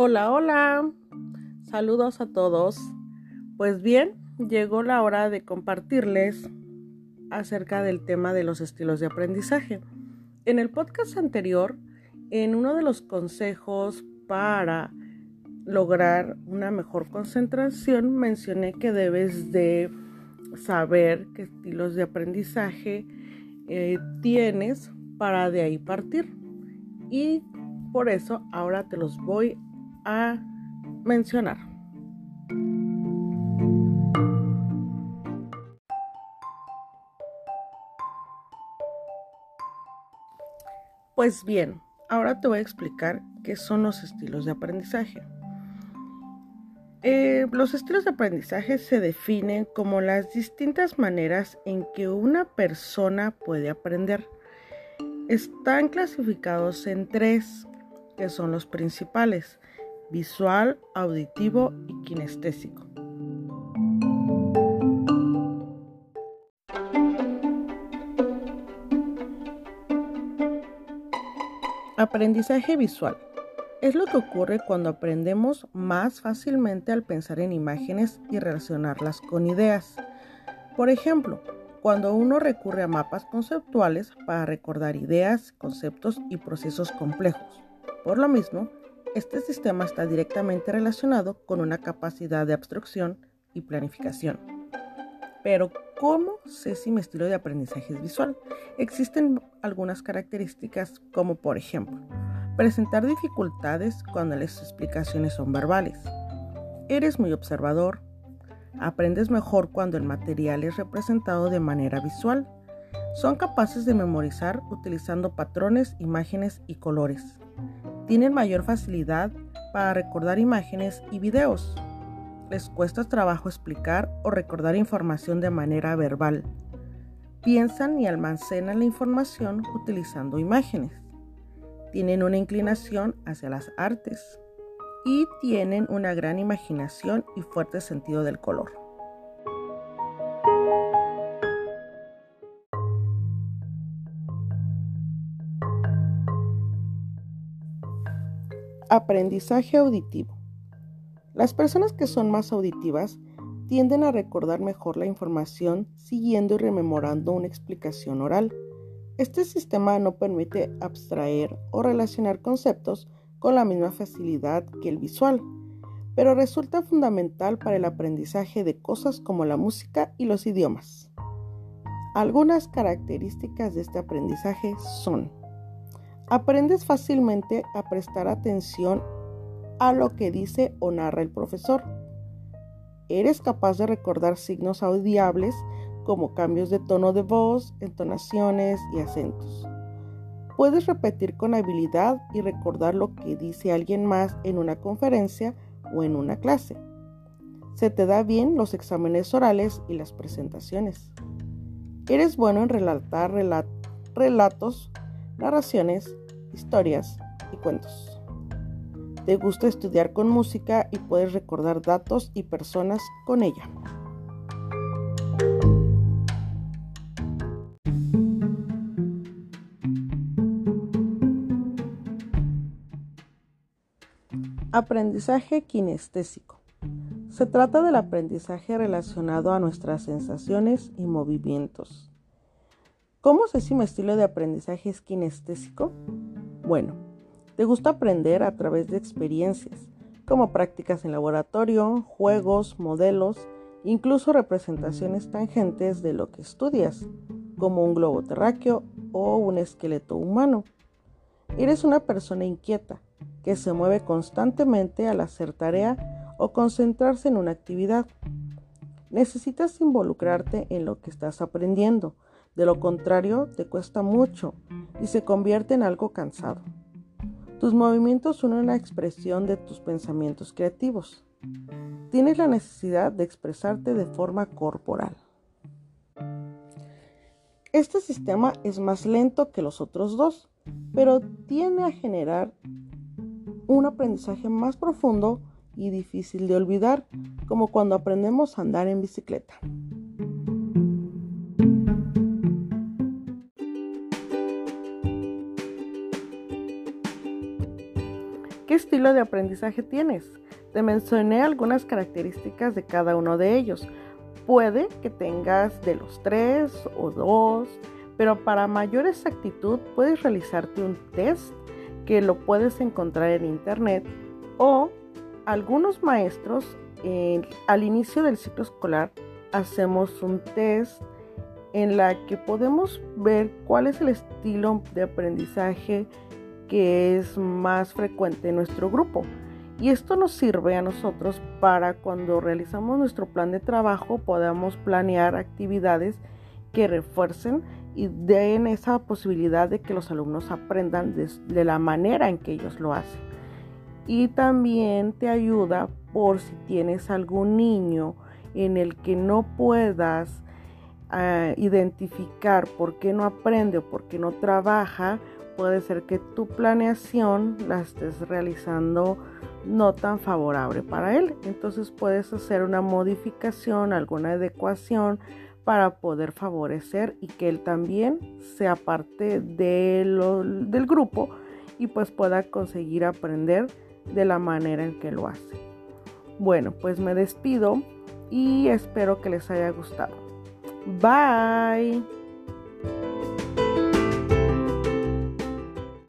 Hola, hola. Saludos a todos. Pues bien, llegó la hora de compartirles acerca del tema de los estilos de aprendizaje. En el podcast anterior, en uno de los consejos para lograr una mejor concentración, mencioné que debes de saber qué estilos de aprendizaje eh, tienes para de ahí partir. Y por eso ahora te los voy a mencionar. Pues bien, ahora te voy a explicar qué son los estilos de aprendizaje. Eh, los estilos de aprendizaje se definen como las distintas maneras en que una persona puede aprender. Están clasificados en tres, que son los principales, visual, auditivo y kinestésico. Aprendizaje visual. Es lo que ocurre cuando aprendemos más fácilmente al pensar en imágenes y relacionarlas con ideas. Por ejemplo, cuando uno recurre a mapas conceptuales para recordar ideas, conceptos y procesos complejos. Por lo mismo, este sistema está directamente relacionado con una capacidad de abstracción y planificación. Pero, ¿cómo sé si mi estilo de aprendizaje es visual? Existen algunas características como, por ejemplo, presentar dificultades cuando las explicaciones son verbales. Eres muy observador. Aprendes mejor cuando el material es representado de manera visual. Son capaces de memorizar utilizando patrones, imágenes y colores. Tienen mayor facilidad para recordar imágenes y videos les cuesta trabajo explicar o recordar información de manera verbal. Piensan y almacenan la información utilizando imágenes. Tienen una inclinación hacia las artes y tienen una gran imaginación y fuerte sentido del color. Aprendizaje auditivo. Las personas que son más auditivas tienden a recordar mejor la información siguiendo y rememorando una explicación oral. Este sistema no permite abstraer o relacionar conceptos con la misma facilidad que el visual, pero resulta fundamental para el aprendizaje de cosas como la música y los idiomas. Algunas características de este aprendizaje son, aprendes fácilmente a prestar atención a lo que dice o narra el profesor. Eres capaz de recordar signos audiables como cambios de tono de voz, entonaciones y acentos. Puedes repetir con habilidad y recordar lo que dice alguien más en una conferencia o en una clase. Se te da bien los exámenes orales y las presentaciones. Eres bueno en relatar relatos, narraciones, historias y cuentos. Te gusta estudiar con música y puedes recordar datos y personas con ella. Aprendizaje kinestésico. Se trata del aprendizaje relacionado a nuestras sensaciones y movimientos. ¿Cómo sé si mi estilo de aprendizaje es kinestésico? Bueno, te gusta aprender a través de experiencias, como prácticas en laboratorio, juegos, modelos, incluso representaciones tangentes de lo que estudias, como un globo terráqueo o un esqueleto humano. Eres una persona inquieta que se mueve constantemente al hacer tarea o concentrarse en una actividad. Necesitas involucrarte en lo que estás aprendiendo, de lo contrario te cuesta mucho y se convierte en algo cansado. Tus movimientos son una expresión de tus pensamientos creativos. Tienes la necesidad de expresarte de forma corporal. Este sistema es más lento que los otros dos, pero tiene a generar un aprendizaje más profundo y difícil de olvidar, como cuando aprendemos a andar en bicicleta. ¿Qué estilo de aprendizaje tienes? Te mencioné algunas características de cada uno de ellos. Puede que tengas de los tres o dos, pero para mayor exactitud puedes realizarte un test que lo puedes encontrar en internet o algunos maestros al inicio del ciclo escolar hacemos un test en la que podemos ver cuál es el estilo de aprendizaje que es más frecuente en nuestro grupo. Y esto nos sirve a nosotros para cuando realizamos nuestro plan de trabajo podamos planear actividades que refuercen y den esa posibilidad de que los alumnos aprendan de, la manera en que ellos lo hacen. Y también te ayuda por si tienes algún niño en el que no puedas ah, identificar por qué no aprende o por qué no trabaja, puede ser que tu planeación la estés realizando no tan favorable para él. Entonces puedes hacer una modificación, alguna adecuación para poder favorecer y que él también sea parte del grupo y pues pueda conseguir aprender de la manera en que lo hace. Bueno, pues me despido y espero que les haya gustado. Bye.